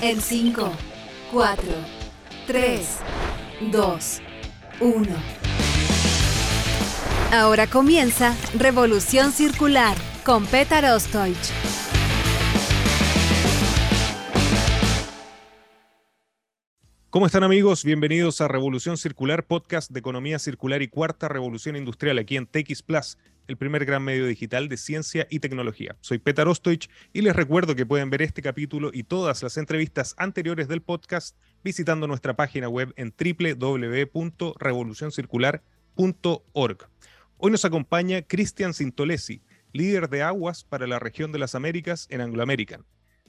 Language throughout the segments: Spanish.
En 5, 4, 3, 2, 1. Ahora comienza Revolución Circular con Petar Ostoich. ¿Cómo están amigos? Bienvenidos a Revolución Circular, podcast de economía circular y cuarta revolución industrial aquí en TX Plus, el primer gran medio digital de ciencia y tecnología. Soy Petar Ostoich y les recuerdo que pueden ver este capítulo y todas las entrevistas anteriores del podcast visitando nuestra página web en www.revolucioncircular.org. Hoy nos acompaña Cristian Sintolesi, líder de aguas para la región de las Américas en Anglo American.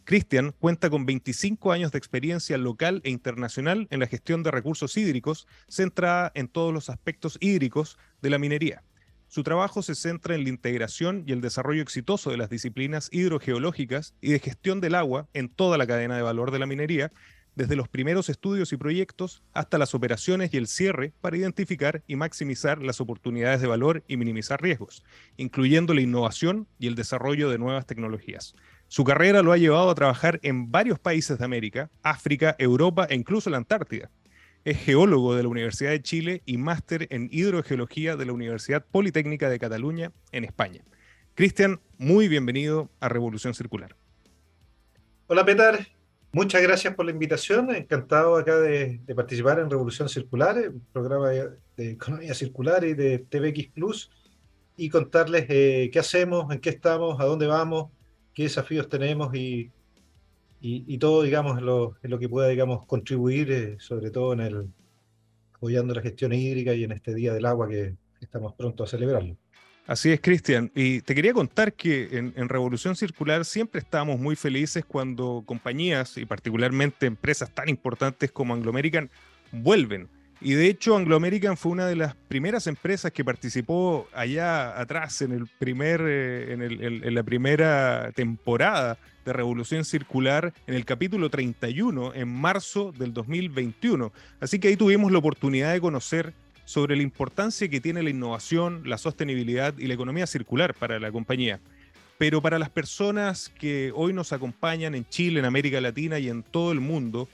Cristian cuenta con 25 años de experiencia local e internacional en la gestión de recursos hídricos, centrada en todos los aspectos hídricos de la minería. Su trabajo se centra en la integración y el desarrollo exitoso de las disciplinas hidrogeológicas y de gestión del agua en toda la cadena de valor de la minería, desde los primeros estudios y proyectos hasta las operaciones y el cierre para identificar y maximizar las oportunidades de valor y minimizar riesgos, incluyendo la innovación y el desarrollo de nuevas tecnologías. Su carrera lo ha llevado a trabajar en varios países de América, África, Europa e incluso la Antártida. Es geólogo de la Universidad de Chile y máster en hidrogeología de la Universidad Politécnica de Cataluña en España. Cristian, muy bienvenido a Revolución Circular. Hola Petar, muchas gracias por la invitación. Encantado acá de, participar en Revolución Circular, un programa de, economía circular y de TVX Plus, y contarles eh, qué hacemos, en qué estamos, a dónde vamos, qué desafíos tenemos y, todo, digamos, lo, lo, que pueda, digamos, contribuir, eh, sobre todo en el apoyando la gestión hídrica y en este Día del Agua que estamos pronto a celebrarlo. Así es, Cristian. Y te quería contar que en, en, Revolución Circular siempre estamos muy felices cuando compañías y particularmente empresas tan importantes como Anglo American vuelven y de hecho, Anglo American fue una de las primeras empresas que participó allá atrás en, el primer, eh, en, la primera temporada de Revolución Circular, en el capítulo 31, en marzo del 2021. Así que ahí tuvimos la oportunidad de conocer sobre la importancia que tiene la innovación, la sostenibilidad y la economía circular para la compañía. Pero para las personas que hoy nos acompañan en Chile, en América Latina y en todo el mundo,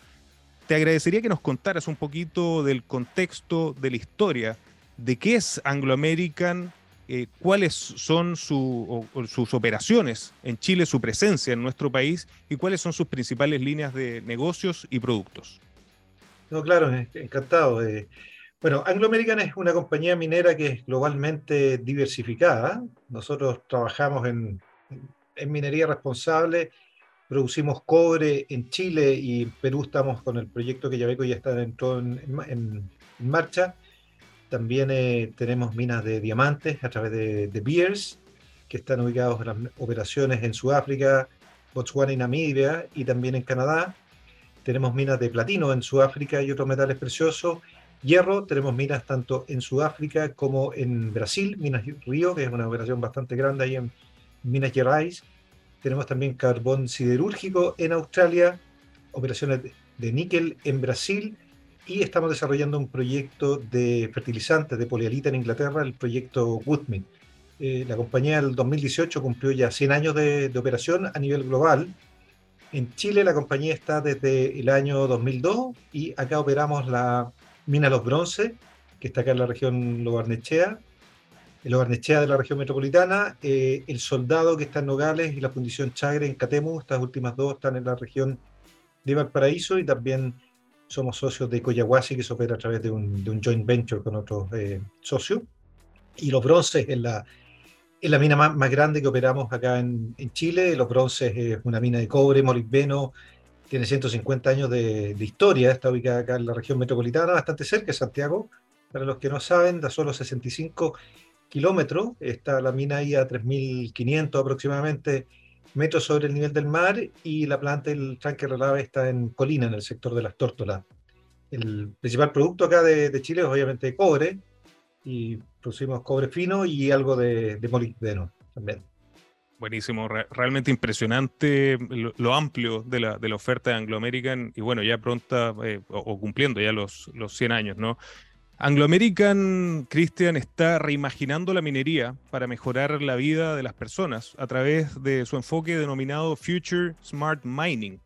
te agradecería que nos contaras un poquito del contexto, de la historia, de qué es Anglo American, eh, cuáles son sus operaciones en Chile, su presencia en nuestro país y cuáles son sus principales líneas de negocios y productos. No, claro, encantado. Eh. Bueno, Anglo American es una compañía minera que es globalmente diversificada. Nosotros trabajamos en, en minería responsable producimos cobre en Chile y en Perú estamos con el proyecto que Yabeco ya está dentro en, en, marcha. También eh, tenemos minas de diamantes a través de, de Beers, que están ubicados en las operaciones en Sudáfrica, Botswana y Namibia, y también en Canadá. Tenemos minas de platino en Sudáfrica y otros metales preciosos. Hierro, tenemos minas tanto en Sudáfrica como en Brasil, Minas Río, que es una operación bastante grande ahí en Minas Gerais tenemos también carbón siderúrgico en Australia, operaciones de níquel en Brasil y estamos desarrollando un proyecto de fertilizantes de polialita en Inglaterra, el proyecto Woodmead. Eh, la compañía del 2018 cumplió ya 100 años de, operación a nivel global. En Chile la compañía está desde el año 2002 y acá operamos la mina Los Bronce, que está acá en la región Lobarnechea, en los Barnechea de la región metropolitana, eh, el Soldado que está en Nogales y la Fundición Chagre en Catemu, estas últimas dos están en la región de Valparaíso y también somos socios de Coyahuasi que se opera a través de un, joint venture con otros eh, socios. Y los bronces en la, en la mina más, grande que operamos acá en, en, Chile. Los bronces es una mina de cobre, molibdeno, tiene 150 años de, de historia, está ubicada acá en la región metropolitana, bastante cerca de Santiago. Para los que no saben, da solo 65 kilómetros, está la mina ahí a 3.500 aproximadamente metros sobre el nivel del mar y la planta del tranque relave está en Colina, en el sector de las tórtolas. El principal producto acá de, Chile es obviamente cobre y producimos cobre fino y algo de, de molibdeno también. Buenísimo, realmente impresionante lo, amplio de la, oferta de Anglo American y bueno, ya pronta eh, o, o, cumpliendo ya los, los 100 años, ¿no? Anglo American, Christian, está reimaginando la minería para mejorar la vida de las personas a través de su enfoque denominado Future Smart Mining,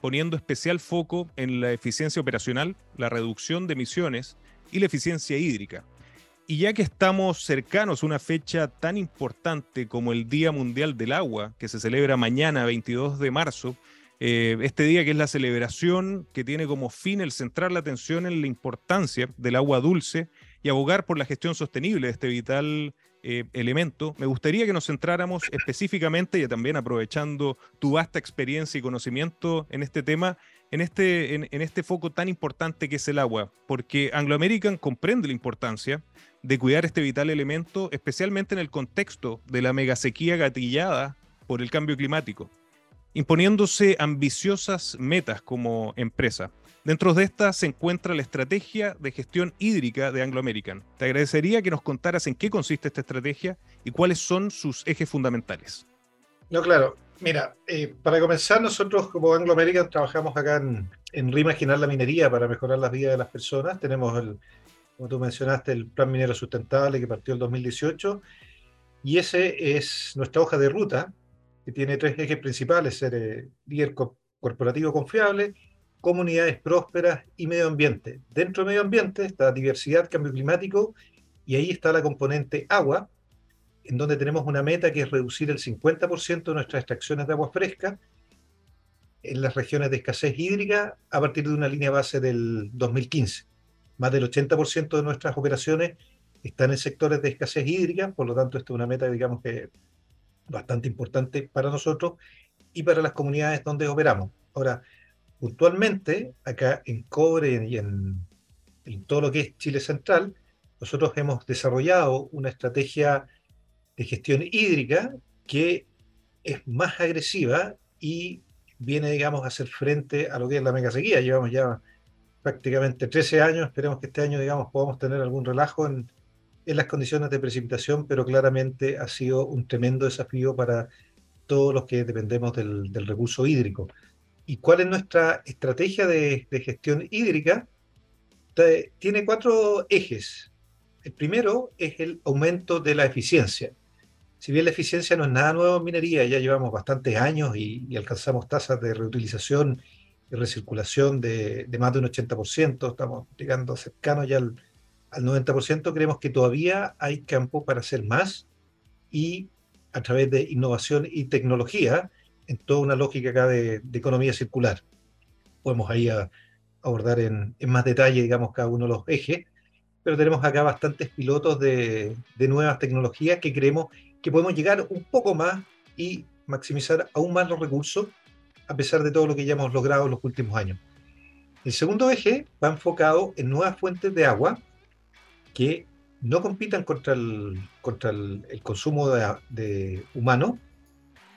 poniendo especial foco en la eficiencia operacional, la reducción de emisiones y la eficiencia hídrica. Y ya que estamos cercanos a una fecha tan importante como el Día Mundial del Agua, que se celebra mañana 22 de marzo, eh, este día que es la celebración que tiene como fin el centrar la atención en la importancia del agua dulce y abogar por la gestión sostenible de este vital eh, elemento, me gustaría que nos centráramos específicamente y también aprovechando tu vasta experiencia y conocimiento en este tema, en este, en, en este foco tan importante que es el agua, porque Anglo American comprende la importancia de cuidar este vital elemento, especialmente en el contexto de la megasequía gatillada por el cambio climático imponiéndose ambiciosas metas como empresa. Dentro de estas se encuentra la estrategia de gestión hídrica de Anglo American. Te agradecería que nos contaras en qué consiste esta estrategia y cuáles son sus ejes fundamentales. No, claro. Mira, eh, para comenzar, nosotros como Anglo American trabajamos acá en, en, reimaginar la minería para mejorar las vidas de las personas. Tenemos, el, como tú mencionaste, el Plan Minero Sustentable que partió en 2018 y ese es nuestra hoja de ruta que tiene tres ejes principales, ser eh, líder corporativo confiable, comunidades prósperas y medio ambiente. Dentro de medio ambiente está diversidad, cambio climático, y ahí está la componente agua, en donde tenemos una meta que es reducir el 50% de nuestras extracciones de agua fresca en las regiones de escasez hídrica a partir de una línea base del 2015. Más del 80% de nuestras operaciones están en sectores de escasez hídrica, por lo tanto, esta es una meta, digamos, que bastante importante para nosotros y para las comunidades donde operamos. Ahora, puntualmente, acá en Cobre y en, todo lo que es Chile Central, nosotros hemos desarrollado una estrategia de gestión hídrica que es más agresiva y viene, digamos, a hacer frente a lo que es la mega sequía. Llevamos ya prácticamente 13 años, esperemos que este año, digamos, podamos tener algún relajo en, en las condiciones de precipitación, pero claramente ha sido un tremendo desafío para todos los que dependemos del, recurso hídrico. ¿Y cuál es nuestra estrategia de, gestión hídrica? Tiene cuatro ejes. El primero es el aumento de la eficiencia. Si bien la eficiencia no es nada nuevo en minería, ya llevamos bastantes años y, alcanzamos tasas de reutilización y recirculación de, de, más de un 80%, estamos llegando cercanos ya al al 90%, creemos que todavía hay campo para hacer más y a través de innovación y tecnología en toda una lógica acá de, economía circular. Podemos ahí abordar en, más detalle, digamos, cada uno de los ejes, pero tenemos acá bastantes pilotos de, de nuevas tecnologías que creemos que podemos llegar un poco más y maximizar aún más los recursos a pesar de todo lo que ya hemos logrado en los últimos años. El segundo eje va enfocado en nuevas fuentes de agua que no compitan contra el, consumo de, humano.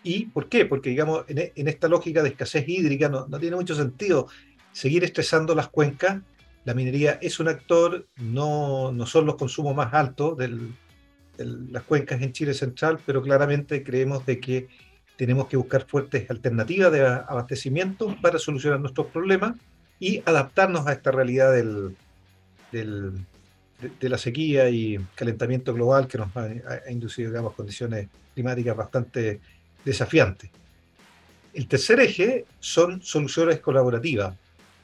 ¿Y por qué? Porque, digamos, en, esta lógica de escasez hídrica no, tiene mucho sentido seguir estresando las cuencas. La minería es un actor, no, no son los consumos más altos de las cuencas en Chile Central, pero claramente creemos de que tenemos que buscar fuertes alternativas de abastecimiento para solucionar nuestros problemas y adaptarnos a esta realidad del, de, la sequía y calentamiento global que nos ha, inducido, digamos, condiciones climáticas bastante desafiantes. El tercer eje son soluciones colaborativas.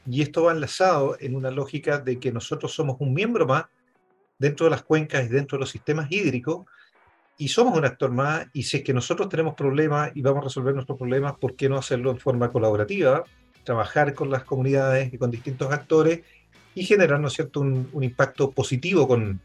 Y esto va enlazado en una lógica de que nosotros somos un miembro más dentro de las cuencas y dentro de los sistemas hídricos y somos un actor más, y si es que nosotros tenemos problemas y vamos a resolver nuestros problemas, ¿por qué no hacerlo en forma colaborativa? Trabajar con las comunidades y con distintos actores y generar, ¿no es cierto?, un, un impacto positivo con,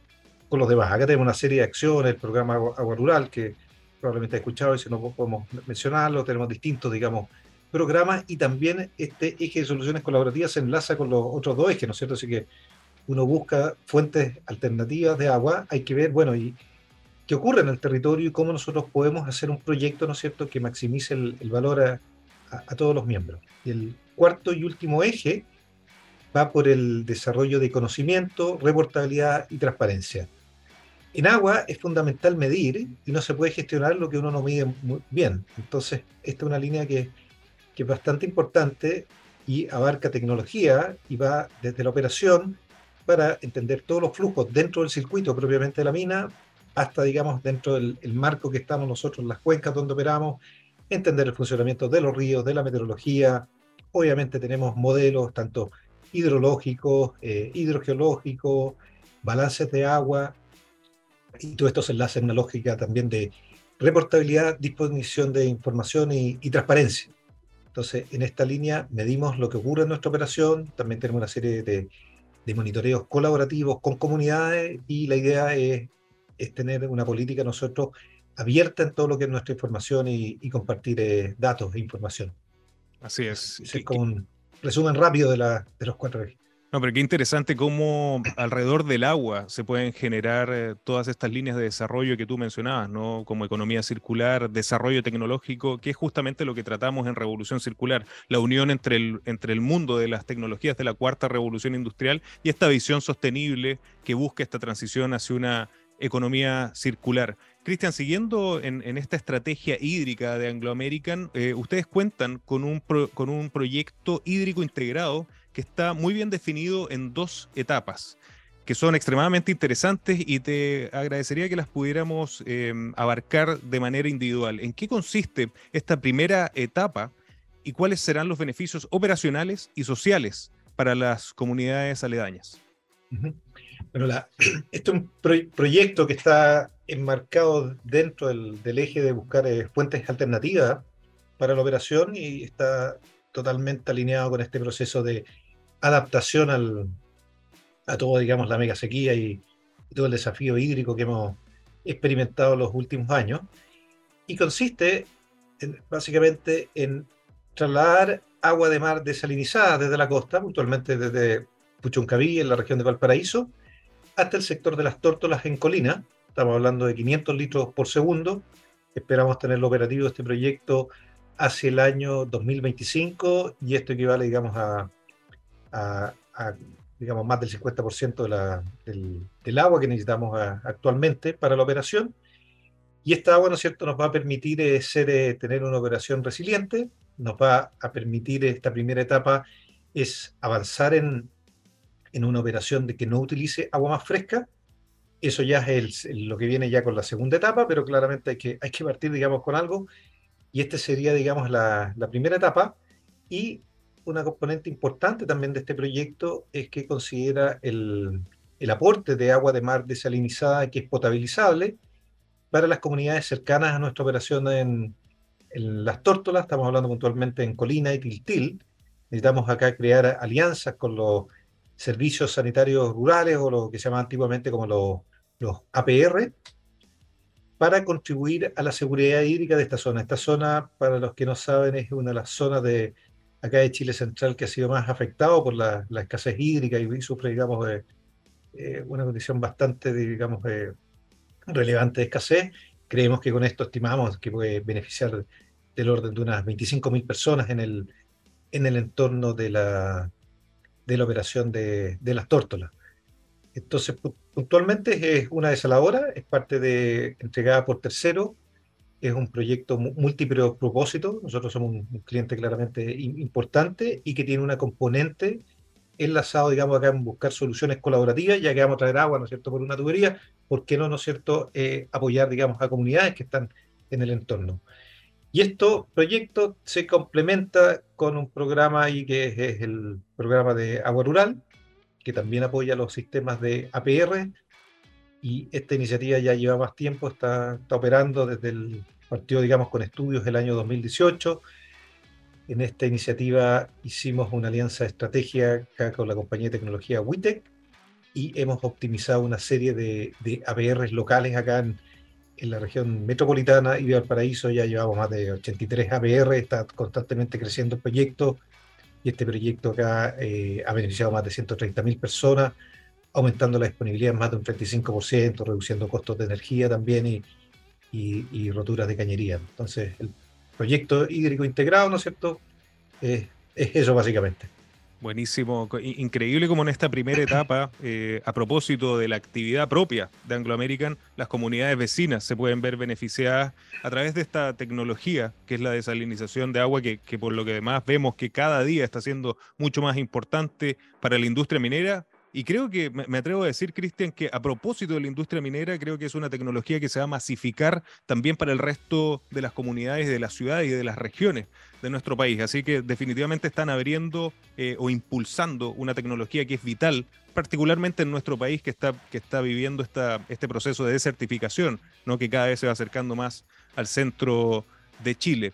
con, los demás. Acá tenemos una serie de acciones, el programa Agua, Rural, que probablemente ha escuchado y si no podemos mencionarlo, tenemos distintos, digamos, programas y también este eje de soluciones colaborativas se enlaza con los otros dos ejes, ¿no es cierto? Así que uno busca fuentes alternativas de agua, hay que ver, bueno, y qué ocurre en el territorio y cómo nosotros podemos hacer un proyecto, ¿no es cierto?, que maximice el, valor a, todos los miembros. Y el cuarto y último eje va por el desarrollo de conocimiento, reportabilidad y transparencia. En agua es fundamental medir y no se puede gestionar lo que uno no mide bien. Entonces, esta es una línea que, que es bastante importante y abarca tecnología y va desde la operación para entender todos los flujos dentro del circuito propiamente de la mina, hasta, digamos, dentro del marco que estamos nosotros, las cuencas donde operamos, entender el funcionamiento de los ríos, de la meteorología. Obviamente tenemos modelos tanto hidrológicos, eh, hidrogeológicos, balances de agua, y todo esto se en una lógica también de reportabilidad, disposición de información y, y, transparencia. Entonces, en esta línea medimos lo que ocurre en nuestra operación, también tenemos una serie de, de monitoreos colaborativos con comunidades y la idea es es tener una política nosotros abierta en todo lo que es nuestra información y, y compartir eh, datos e información. Así es. Es como un resumen rápido de, la, de los cuatro ejes. No, pero qué interesante cómo alrededor del agua se pueden generar eh, todas estas líneas de desarrollo que tú mencionabas, ¿no? Como economía circular, desarrollo tecnológico, que es justamente lo que tratamos en Revolución Circular, la unión entre el, entre el mundo de las tecnologías de la cuarta revolución industrial y esta visión sostenible que busca esta transición hacia una economía circular. Cristian, siguiendo en, esta estrategia hídrica de Anglo American, eh, ustedes cuentan con un, con un proyecto hídrico integrado que está muy bien definido en dos etapas que son extremadamente interesantes y te agradecería que las pudiéramos eh, abarcar de manera individual. ¿En qué consiste esta primera etapa y cuáles serán los beneficios operacionales y sociales para las comunidades aledañas? Bueno, la, este es un pro proyecto que está enmarcado dentro del, del eje de buscar eh, fuentes alternativas para la operación y está totalmente alineado con este proceso de adaptación al, a todo, digamos, la mega sequía y, y todo el desafío hídrico que hemos experimentado los últimos años. Y consiste en, básicamente en trasladar agua de mar desalinizada desde la costa, puntualmente desde Puchuncaví, en la región de Valparaíso, hasta el sector de las tórtolas en Colina. Estamos hablando de 500 litros por segundo. Esperamos tenerlo operativo este proyecto hacia el año 2025 y esto equivale, digamos, a, a, a digamos, más del 50% de la, del, del, agua que necesitamos a, actualmente para la operación. Y esta agua, ¿no es cierto?, nos va a permitir eh, ser, eh, tener una operación resiliente, nos va a permitir esta primera etapa es avanzar en, en una operación de que no utilice agua más fresca. Eso ya es el, lo que viene ya con la segunda etapa, pero claramente hay que, hay que partir, digamos, con algo. Y este sería, digamos, la, la primera etapa. Y una componente importante también de este proyecto es que considera el, el aporte de agua de mar desalinizada que es potabilizable para las comunidades cercanas a nuestra operación en, en las tórtolas. Estamos hablando puntualmente en Colina y Tiltil. Necesitamos acá crear alianzas con los servicios sanitarios rurales o lo que se llama antiguamente como los, los APR, para contribuir a la seguridad hídrica de esta zona. Esta zona, para los que no saben, es una de las zonas de acá de Chile Central que ha sido más afectado por la, la escasez hídrica y sufre, digamos, eh, eh, una condición bastante, digamos, eh, relevante de escasez. Creemos que con esto estimamos que puede beneficiar del orden de unas 25.000 personas en el, en el entorno de la, de la operación de, de las tórtolas. Entonces, puntualmente es una desaladora, es parte de entregada por tercero, es un proyecto multipropósito, nosotros somos un, cliente claramente importante y que tiene una componente enlazado, digamos, acá en buscar soluciones colaborativas, ya que vamos a traer agua, ¿no es cierto?, por una tubería, ¿por qué no, ¿no es cierto?, eh, apoyar, digamos, a comunidades que están en el entorno. Y este proyecto se complementa con un programa ahí que es, es, el programa de agua rural, que también apoya los sistemas de APR, y esta iniciativa ya lleva más tiempo, está, está operando desde el partido, digamos, con estudios del año 2018. En esta iniciativa hicimos una alianza estratégica con la compañía de tecnología WITEC y hemos optimizado una serie de, de APRs locales acá en, en, la región metropolitana y Valparaíso. Ya llevamos más de 83 APR, está constantemente creciendo el proyecto y este proyecto acá eh, ha beneficiado más de 130.000 personas aumentando la disponibilidad en más de un 35%, reduciendo costos de energía también y, y, roturas de cañería. Entonces, el proyecto hídrico integrado, ¿no es cierto? es eso básicamente. Buenísimo, increíble como en esta primera etapa, eh, a propósito de la actividad propia de Anglo American, las comunidades vecinas se pueden ver beneficiadas a través de esta tecnología que es la desalinización de agua, que, que por lo que además vemos que cada día está siendo mucho más importante para la industria minera, y creo que me atrevo a decir, Cristian, que a propósito de la industria minera, creo que es una tecnología que se va a masificar también para el resto de las comunidades de las ciudades y de las regiones de nuestro país. Así que definitivamente están abriendo eh, o impulsando una tecnología que es vital, particularmente en nuestro país que está, que está viviendo esta, este proceso de desertificación, ¿no? que cada vez se va acercando más al centro de Chile.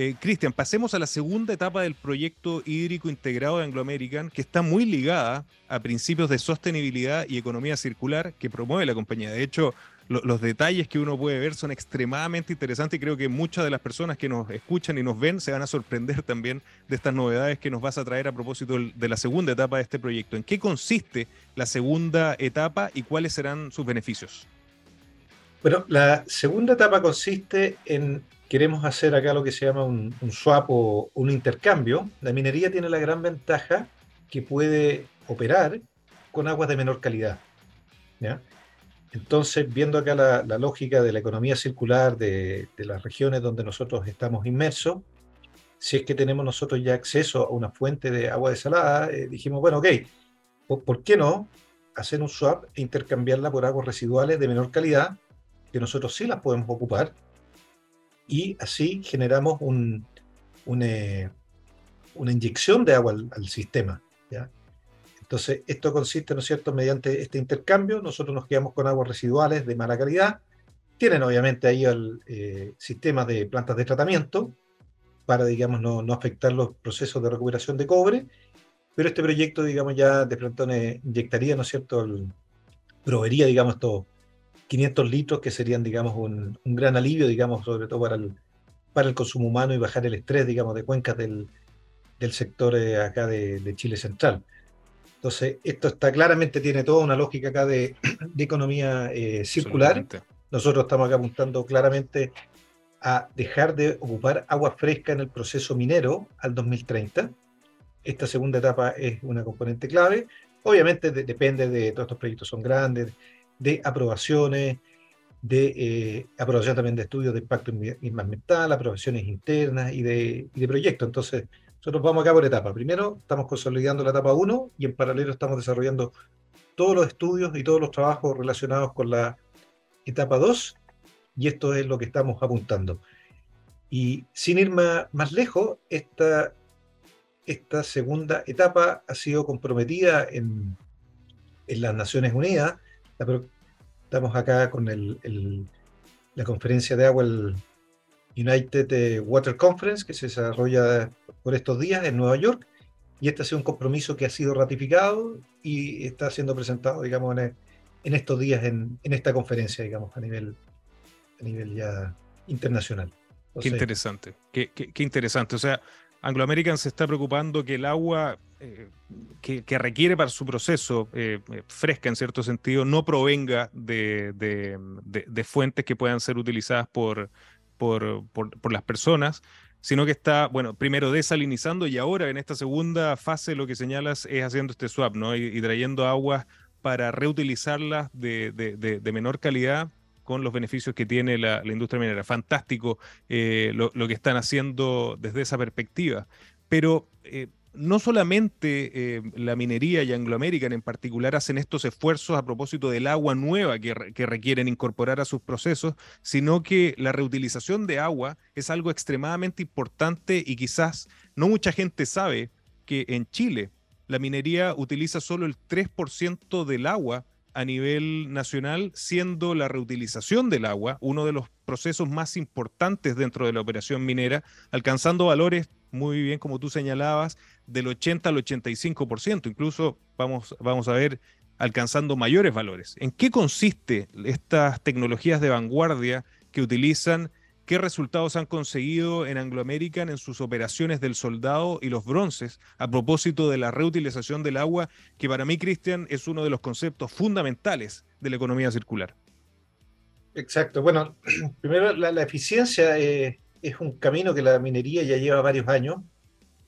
Eh, Cristian, pasemos a la segunda etapa del proyecto hídrico integrado de Anglo American, que está muy ligada a principios de sostenibilidad y economía circular que promueve la compañía. De hecho, los detalles que uno puede ver son extremadamente interesantes y creo que muchas de las personas que nos escuchan y nos ven se van a sorprender también de estas novedades que nos vas a traer a propósito de la segunda etapa de este proyecto. ¿En qué consiste la segunda etapa y cuáles serán sus beneficios? Bueno, la segunda etapa consiste en queremos hacer acá lo que se llama un, swap o un intercambio, la minería tiene la gran ventaja que puede operar con aguas de menor calidad. Entonces, viendo acá la, lógica de la economía circular de, las regiones donde nosotros estamos inmersos, si es que tenemos nosotros ya acceso a una fuente de agua desalada, eh, dijimos, bueno, ok, ¿por qué no hacer un swap e intercambiarla por aguas residuales de menor calidad, que nosotros sí las podemos ocupar, y así generamos un, eh, una inyección de agua al, sistema. ¿ya? Entonces, esto consiste, ¿no es cierto?, mediante este intercambio, nosotros nos quedamos con aguas residuales de mala calidad. Tienen obviamente ahí el eh, sistema de plantas de tratamiento para, digamos, no, no, afectar los procesos de recuperación de cobre, pero este proyecto, digamos, ya de pronto inyectaría, ¿no es cierto?, el, proveería, digamos, esto 500 litros, que serían, digamos, un, gran alivio, digamos, sobre todo para el, para el consumo humano y bajar el estrés, digamos, de cuencas del, del sector eh, acá de, Chile Central. Entonces, esto está claramente, tiene toda una lógica acá de, de economía eh, circular. Nosotros estamos acá apuntando claramente a dejar de ocupar agua fresca en el proceso minero al 2030. Esta segunda etapa es una componente clave. Obviamente depende de todos estos proyectos, son grandes, de aprobaciones, de eh, aprobación también de estudios de impacto ambiental, aprobaciones internas y de, y de proyectos. Entonces, nosotros vamos acá por etapa. Primero, estamos consolidando la etapa 1 y en paralelo estamos desarrollando todos los estudios y todos los trabajos relacionados con la etapa 2 y esto es lo que estamos apuntando. Y sin ir más, más lejos, esta, esta segunda etapa ha sido comprometida en, en las Naciones Unidas estamos acá con la conferencia de agua, el United Water Conference, que se desarrolla por estos días en Nueva York, y este ha sido un compromiso que ha sido ratificado y está siendo presentado, digamos, en, estos días en, esta conferencia, digamos, a nivel, a nivel ya internacional. qué interesante, qué, qué interesante. O sea, Anglo American se está preocupando que el agua eh, que, requiere para su proceso eh, eh, fresca en cierto sentido no provenga de, fuentes que puedan ser utilizadas por, las personas, sino que está, bueno, primero desalinizando y ahora en esta segunda fase lo que señalas es haciendo este swap, ¿no? Y, trayendo aguas para reutilizarlas de, menor calidad con los beneficios que tiene la, industria minera. Fantástico lo, que están haciendo desde esa perspectiva. Pero no solamente eh, la minería y Anglo American en particular hacen estos esfuerzos a propósito del agua nueva que, requieren incorporar a sus procesos, sino que la reutilización de agua es algo extremadamente importante y quizás no mucha gente sabe que en Chile la minería utiliza solo el 3% del agua a nivel nacional, siendo la reutilización del agua uno de los procesos más importantes dentro de la operación minera, alcanzando valores, muy bien como tú señalabas, del 80 al 85%, incluso vamos, vamos a ver alcanzando mayores valores. ¿En qué consiste estas tecnologías de vanguardia que utilizan qué resultados han conseguido en Anglo American en sus operaciones del soldado y los bronces a propósito de la reutilización del agua, que para mí, Cristian, es uno de los conceptos fundamentales de la economía circular. Exacto. Bueno, primero la, eficiencia eh, es un camino que la minería ya lleva varios años,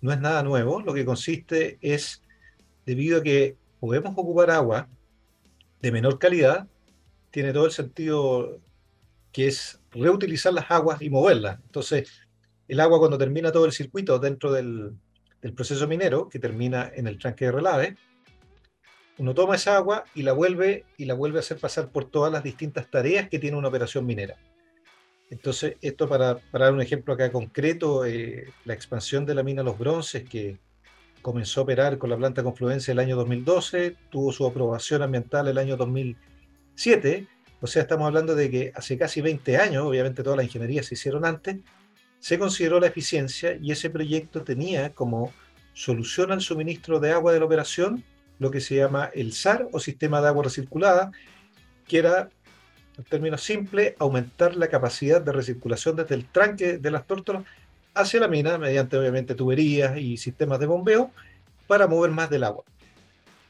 no es nada nuevo, lo que consiste es, debido a que podemos ocupar agua de menor calidad, tiene todo el sentido que es reutilizar las aguas y moverlas. Entonces, el agua cuando termina todo el circuito dentro del, proceso minero, que termina en el tranque de relave, uno toma esa agua y la vuelve y la vuelve a hacer pasar por todas las distintas tareas que tiene una operación minera. Entonces, esto para, dar un ejemplo acá concreto, eh, la expansión de la mina Los Bronces, que comenzó a operar con la planta Confluencia el año 2012, tuvo su aprobación ambiental el año 2007, o sea, estamos hablando de que hace casi 20 años, obviamente todas las ingenierías se hicieron antes, se consideró la eficiencia y ese proyecto tenía como solución al suministro de agua de la operación lo que se llama el SAR o sistema de agua recirculada, que era, en términos simples, aumentar la capacidad de recirculación desde el tranque de las tórtolas hacia la mina mediante obviamente tuberías y sistemas de bombeo para mover más del agua.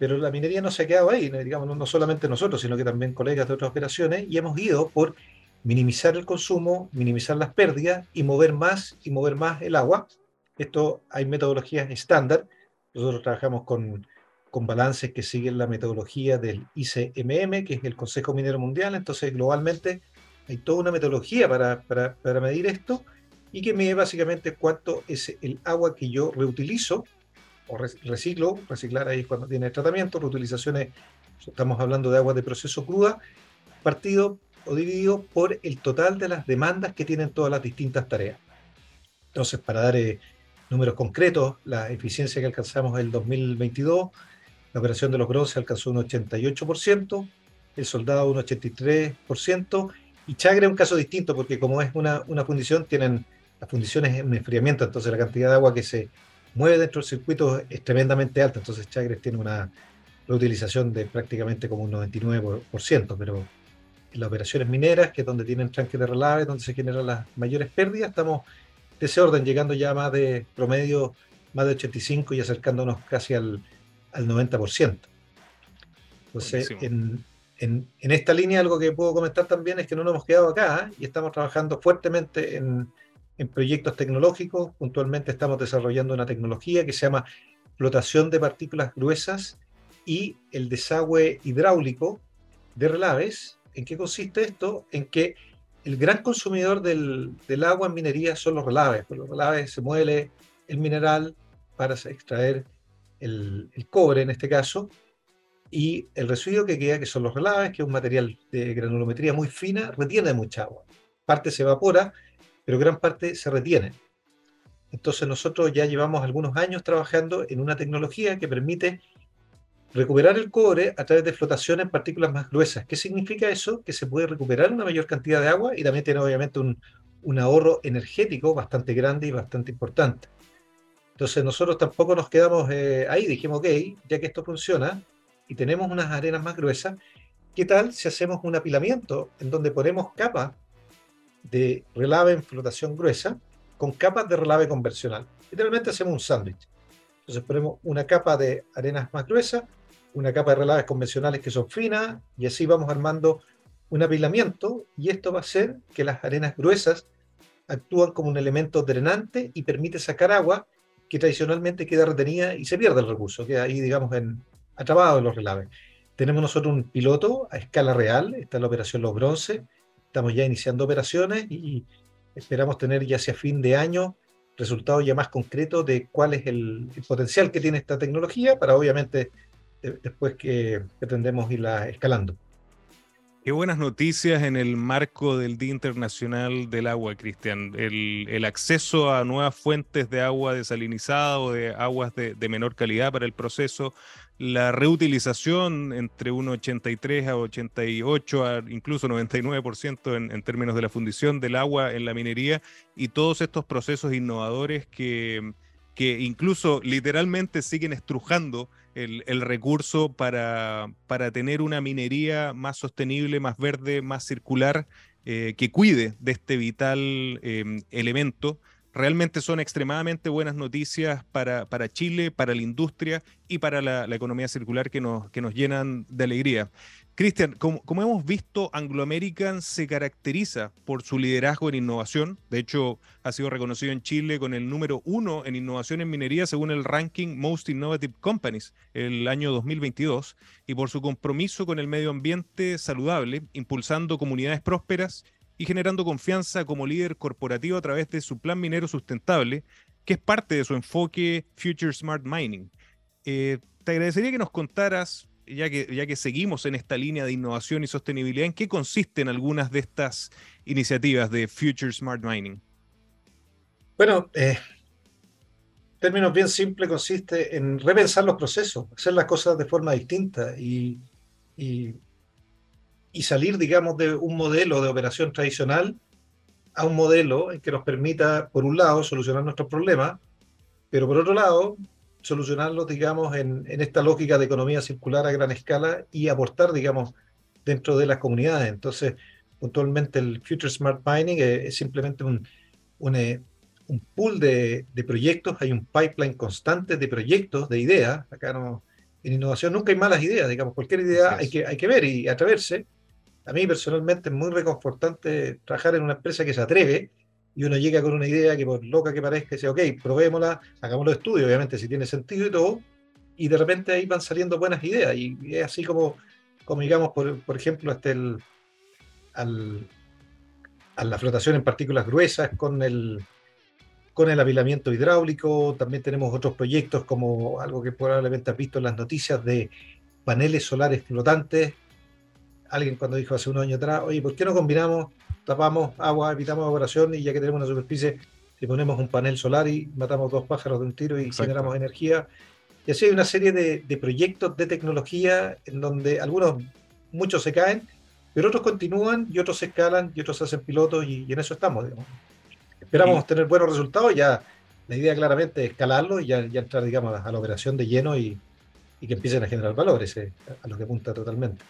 Pero la minería no se ha quedado ahí, digamos, no solamente nosotros, sino que también colegas de otras operaciones, y hemos ido por minimizar el consumo, minimizar las pérdidas y mover más y mover más el agua. Esto hay metodologías estándar. Nosotros trabajamos con, con balances que siguen la metodología del ICMM, que es el Consejo Minero Mundial. Entonces, globalmente hay toda una metodología para, para, para medir esto y que mide básicamente cuánto es el agua que yo reutilizo o reciclo, reciclar ahí cuando tiene tratamiento, reutilizaciones, estamos hablando de agua de proceso cruda, partido o dividido por el total de las demandas que tienen todas las distintas tareas. Entonces, para dar eh, números concretos, la eficiencia que alcanzamos en el 2022, la operación de los bronces alcanzó un 88%, el soldado un 83%, y Chagre es un caso distinto porque como es una, una fundición, tienen las fundiciones en enfriamiento, entonces la cantidad de agua que se mueve dentro del circuito es tremendamente alta, entonces Chagres tiene una reutilización de prácticamente como un 99%, pero en las operaciones mineras, que es donde tienen tranques de relave, donde se generan las mayores pérdidas, estamos de ese orden, llegando ya más de promedio, más de 85 y acercándonos casi al, al 90%. Entonces, en, en, en, esta línea algo que puedo comentar también es que no nos hemos quedado acá ¿eh? y estamos trabajando fuertemente en, en proyectos tecnológicos. Puntualmente estamos desarrollando una tecnología que se llama flotación de partículas gruesas y el desagüe hidráulico de relaves. ¿En qué consiste esto? En que el gran consumidor del, agua en minería son los relaves. Por los relaves se muele el mineral para extraer el, el, cobre en este caso, y el residuo que queda, que son los relaves, que es un material de granulometría muy fina, retiene mucha agua. Parte se evapora pero gran parte se retiene. Entonces nosotros ya llevamos algunos años trabajando en una tecnología que permite recuperar el cobre a través de flotación en partículas más gruesas. ¿Qué significa eso? Que se puede recuperar una mayor cantidad de agua y también tiene obviamente un, ahorro energético bastante grande y bastante importante. Entonces nosotros tampoco nos quedamos eh, ahí, dijimos, ok, ya que esto funciona y tenemos unas arenas más gruesas, ¿qué tal si hacemos un apilamiento en donde ponemos capas de relave en flotación gruesa con capas de relave convencional. Literalmente hacemos un sándwich. Entonces ponemos una capa de arenas más gruesa, una capa de relaves convencionales que son finas y así vamos armando un apilamiento y esto va a hacer que las arenas gruesas actúan como un elemento drenante y permite sacar agua que tradicionalmente queda retenida y se pierde el recurso, queda ahí, digamos, en, atrapado en los relaves. Tenemos nosotros un piloto a escala real, está la operación Los Bronce, Estamos ya iniciando operaciones y esperamos tener ya hacia fin de año resultados ya más concretos de cuál es el, potencial que tiene esta tecnología para obviamente después que pretendemos irla escalando. Qué buenas noticias en el marco del Día Internacional del Agua, Cristian. El, acceso a nuevas fuentes de agua desalinizada o de aguas de, menor calidad para el proceso, la reutilización entre un 83 a 88 a incluso 99% en, en términos de la fundición del agua en la minería y todos estos procesos innovadores que, que incluso literalmente siguen estrujando el, recurso para, para, tener una minería más sostenible, más verde, más circular, eh, que cuide de este vital em, elemento. Realmente son extremadamente buenas noticias para, para Chile, para la industria y para la, economía circular que nos, que nos llenan de alegría. Cristian, como, hemos visto, Anglo American se caracteriza por su liderazgo en innovación. De hecho, ha sido reconocido en Chile con el número uno en innovación en minería según el ranking Most Innovative Companies el año 2022 y por su compromiso con el medio ambiente saludable, impulsando comunidades prósperas y generando confianza como líder corporativo a través de su plan minero sustentable, que es parte de su enfoque Future Smart Mining. Eh, te agradecería que nos contaras ya que, ya que seguimos en esta línea de innovación y sostenibilidad, ¿en qué consisten algunas de estas iniciativas de Future Smart Mining? Bueno, eh, términos bien simples, consiste en repensar los procesos, hacer las cosas de forma distinta y, y, y, salir, digamos, de un modelo de operación tradicional a un modelo que nos permita, por un lado, solucionar nuestros problemas, pero por otro lado, solucionarlo, digamos, en, esta lógica de economía circular a gran escala y aportar, digamos, dentro de las comunidades. Entonces, puntualmente el Future Smart Mining es, simplemente un, un, eh, un pool de, de, proyectos, hay un pipeline constante de proyectos, de ideas. Acá no, en innovación nunca hay malas ideas, digamos, cualquier idea hay que, hay que ver y atreverse. A mí personalmente es muy reconfortante trabajar en una empresa que se atreve y uno llega con una idea que por loca que parezca, dice, ok, probémosla, hagamos los estudios, obviamente si tiene sentido y todo, y de repente ahí van saliendo buenas ideas, y, es así como, como digamos, por, por ejemplo, hasta el, al, a la flotación en partículas gruesas con el, con el apilamiento hidráulico, también tenemos otros proyectos como algo que probablemente has visto en las noticias de paneles solares flotantes. Alguien cuando dijo hace unos años atrás, oye, ¿por qué no combinamos tapamos agua, evitamos evaporación y ya que tenemos una superficie, le ponemos un panel solar y matamos dos pájaros de un tiro y generamos energía. Y así hay una serie de, proyectos de tecnología en donde algunos, muchos se caen, pero otros continúan y otros se escalan y otros se hacen pilotos y, en eso estamos. Esperamos tener buenos resultados, ya la idea claramente es escalarlo y ya, entrar digamos, a la operación de lleno y, y que empiecen a generar valores, eh, a lo que apunta totalmente.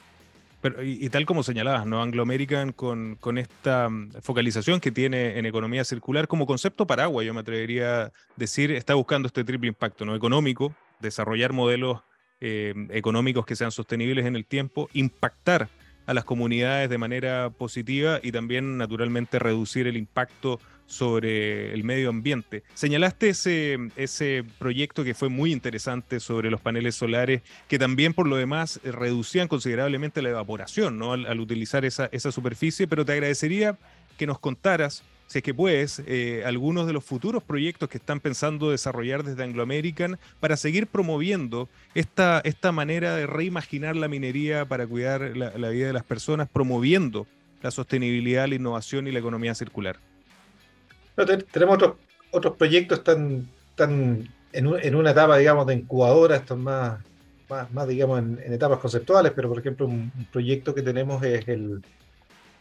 Pero, y, tal como señalabas, ¿no? Anglo American con, esta mm, focalización que tiene en economía circular como concepto paraguas, yo me atrevería a decir, está buscando este triple impacto, ¿no? Económico, desarrollar modelos eh, económicos que sean sostenibles en el tiempo, impactar a las comunidades de manera positiva y también, naturalmente, reducir el impacto sobre el medio ambiente. Señalaste ese, ese proyecto que fue muy interesante sobre los paneles solares, que también por lo demás reducían considerablemente la evaporación ¿no? al, utilizar esa, esa superficie, pero te agradecería que nos contaras si es que puedes, eh, algunos de los futuros proyectos que están pensando desarrollar desde Anglo American para seguir promoviendo esta, esta manera de reimaginar la minería para cuidar la, la vida de las personas, promoviendo la sostenibilidad, la innovación y la economía circular tenemos otros, otros proyectos están, están en, una etapa, digamos, de incubadora, esto más, más, digamos, en, etapas conceptuales, pero por ejemplo, un, proyecto que tenemos es el,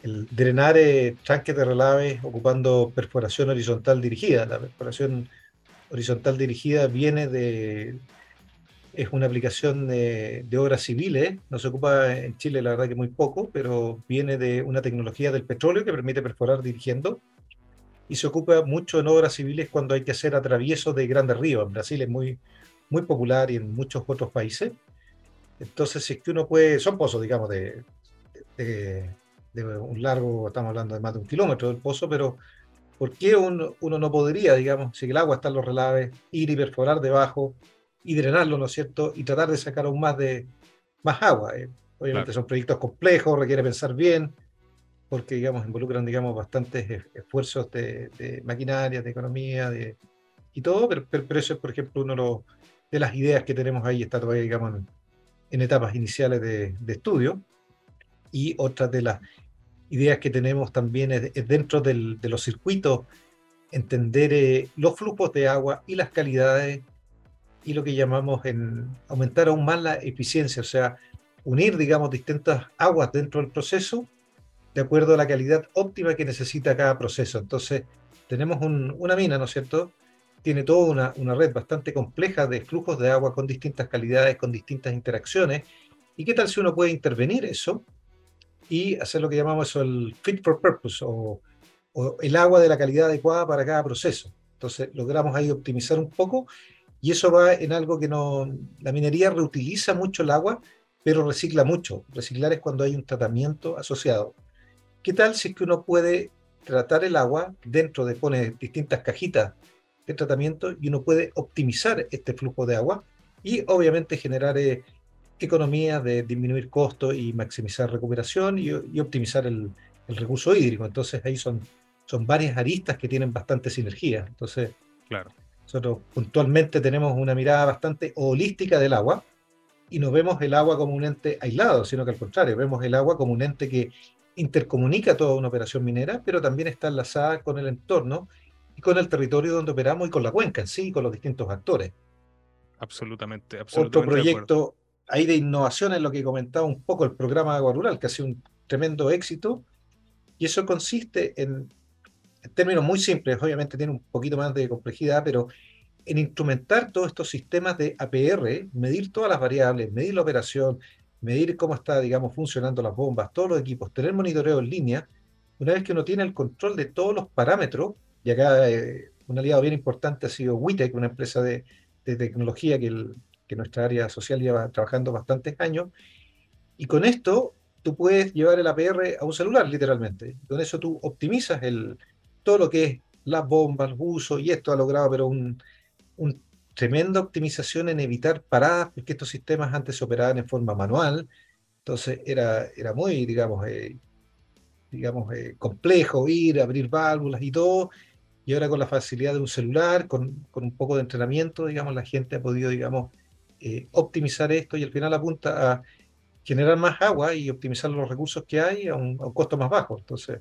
el drenar eh, tanques de relave ocupando perforación horizontal dirigida. La perforación horizontal dirigida viene de, es una aplicación de, de, obras civiles, no se ocupa en Chile la verdad que muy poco, pero viene de una tecnología del petróleo que permite perforar dirigiendo y se ocupa mucho en obras civiles cuando hay que hacer atraviesos de grandes ríos. En Brasil es muy, muy popular y en muchos otros países. Entonces, si es que uno puede, son pozos, digamos, de, de, un largo, estamos hablando de más de un kilómetro del pozo, pero ¿por qué uno, uno no podría, digamos, si el agua está en los relaves, ir y perforar debajo y drenarlo, ¿no es cierto? Y tratar de sacar aún más, de, más agua. Eh? Obviamente son proyectos complejos, requiere pensar bien, porque digamos, involucran digamos, bastantes esfuerzos de, de maquinaria, de economía de, y todo, pero, pero, eso es, por ejemplo, uno de las ideas que tenemos ahí, está todavía digamos, en, etapas iniciales de, de, estudio. Y otra de las ideas que tenemos también es, dentro del, de los circuitos entender eh, los flujos de agua y las calidades y lo que llamamos en aumentar aún más la eficiencia, o sea, unir, digamos, distintas aguas dentro del proceso de acuerdo a la calidad óptima que necesita cada proceso. Entonces, tenemos una mina, ¿no es cierto? Tiene toda una, una, red bastante compleja de flujos de agua con distintas calidades, con distintas interacciones. ¿Y qué tal si uno puede intervenir eso y hacer lo que llamamos el fit for purpose o, o el agua de la calidad adecuada para cada proceso? Entonces, logramos ahí optimizar un poco y eso va en algo que no... La minería reutiliza mucho el agua, pero recicla mucho. Reciclar es cuando hay un tratamiento asociado. ¿Qué tal si es que uno puede tratar el agua dentro de, pone distintas cajitas de tratamiento y uno puede optimizar este flujo de agua y obviamente generar eh, economías de disminuir costos y maximizar recuperación y, optimizar el, recurso hídrico. Entonces ahí son, son varias aristas que tienen bastante sinergia. Entonces, claro. nosotros puntualmente tenemos una mirada bastante holística del agua y no vemos el agua como un ente aislado, sino que al contrario, vemos el agua como un ente que intercomunica toda una operación minera, pero también está enlazada con el entorno y con el territorio donde operamos y con la cuenca en sí, con los distintos actores. Absolutamente, absolutamente. Otro proyecto ahí de innovación en lo que comentaba un poco el programa Agua Rural, que ha sido un tremendo éxito, y eso consiste en, en términos muy simples, obviamente tiene un poquito más de complejidad, pero en instrumentar todos estos sistemas de APR, medir todas las variables, medir la operación, medir cómo está, digamos, funcionando las bombas, todos los equipos, tener monitoreo en línea, una vez que uno tiene el control de todos los parámetros, y acá eh, un aliado bien importante ha sido WITEC, una empresa de, tecnología que, que, nuestra área social lleva trabajando bastantes años, y con esto tú puedes llevar el APR a un celular, literalmente. Con eso tú optimizas el, todo lo que es las bombas, el uso, y esto ha logrado pero un tremenda optimización en evitar paradas, porque estos sistemas antes se operaban en forma manual, entonces era, era muy, digamos, eh, digamos eh, complejo ir, abrir válvulas y todo, y ahora con la facilidad de un celular, con, con un poco de entrenamiento, digamos, la gente ha podido, digamos, eh, optimizar esto y al final apunta a generar más agua y optimizar los recursos que hay a un, costo más bajo. Entonces,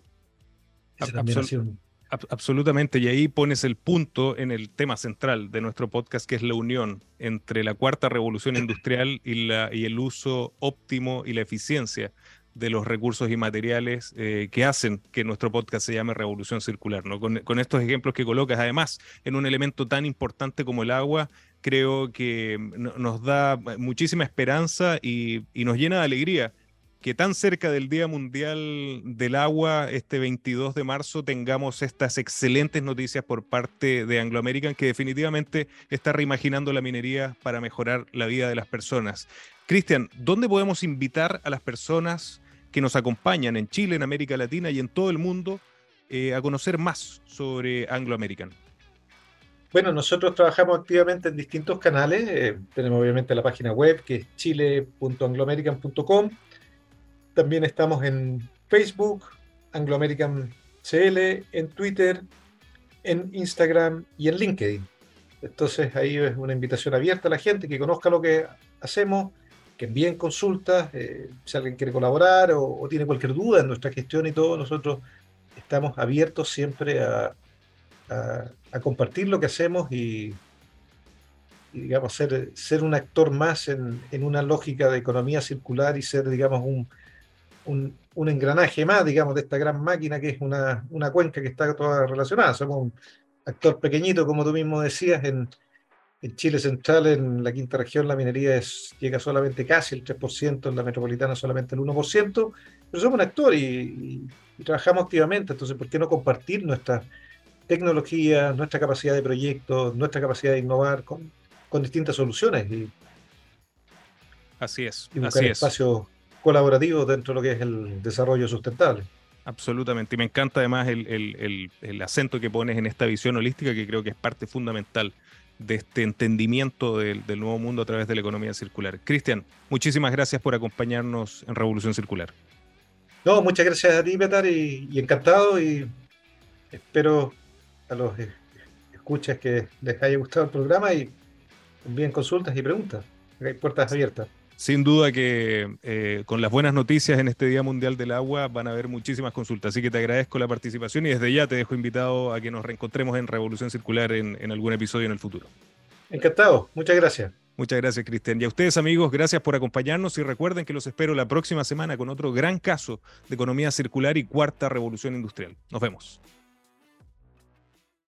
ese también ha sido un, absolutamente, y ahí pones el punto en el tema central de nuestro podcast, que es la unión entre la cuarta revolución industrial y, la, y el uso óptimo y la eficiencia de los recursos y materiales eh, que hacen que nuestro podcast se llame Revolución Circular. ¿no? Con, estos ejemplos que colocas, además, en un elemento tan importante como el agua, creo que nos da muchísima esperanza y, y nos llena de alegría que tan cerca del Día Mundial del Agua, este 22 de marzo, tengamos estas excelentes noticias por parte de Anglo American, que definitivamente está reimaginando la minería para mejorar la vida de las personas. Cristian, ¿dónde podemos invitar a las personas que nos acompañan en Chile, en América Latina y en todo el mundo eh, a conocer más sobre Anglo American? Bueno, nosotros trabajamos activamente en distintos canales. Eh, tenemos obviamente la página web que es chile.angloamerican.com también estamos en Facebook, Anglo American CL, en Twitter, en Instagram y en LinkedIn. Entonces ahí es una invitación abierta a la gente que conozca lo que hacemos, que envíen consultas, eh, si alguien quiere colaborar o, tiene cualquier duda en nuestra gestión y todo, nosotros estamos abiertos siempre a, compartir lo que hacemos y, digamos, ser, ser un actor más en, en, una lógica de economía circular y ser, digamos, un, un, engranaje más, digamos, de esta gran máquina que es una, una cuenca que está toda relacionada. Somos un actor pequeño, como tú mismo decías, en, en Chile Central, en la quinta región, la minería es, llega solamente casi el 3%, en la metropolitana solamente el 1%, pero somos un actor y, trabajamos activamente, entonces, ¿por qué no compartir nuestra tecnología, nuestra capacidad de proyecto, nuestra capacidad de innovar con, con distintas soluciones? Y, así es. Y buscar espacios colaborativo dentro de lo que es el desarrollo sustentable. Absolutamente. Y me encanta además el, acento que pones en esta visión holística que creo que es parte fundamental de este entendimiento del, nuevo mundo a través de la economía circular. Cristian, muchísimas gracias por acompañarnos en Revolución Circular. No, muchas gracias a ti, Petar, y, encantado y espero a los escuchas que les haya gustado el programa y envíen consultas y preguntas. Hay puertas abiertas. Sin duda que eh, con las buenas noticias en este Día Mundial del Agua van a haber muchísimas consultas. Así que te agradezco la participación y desde ya te dejo invitado a que nos reencontremos en Revolución Circular en, en algún episodio en el futuro. Encantado, muchas gracias. Muchas gracias, Cristian. Y a ustedes, amigos, gracias por acompañarnos y recuerden que los espero la próxima semana con otro gran caso de economía circular y cuarta revolución industrial. Nos vemos.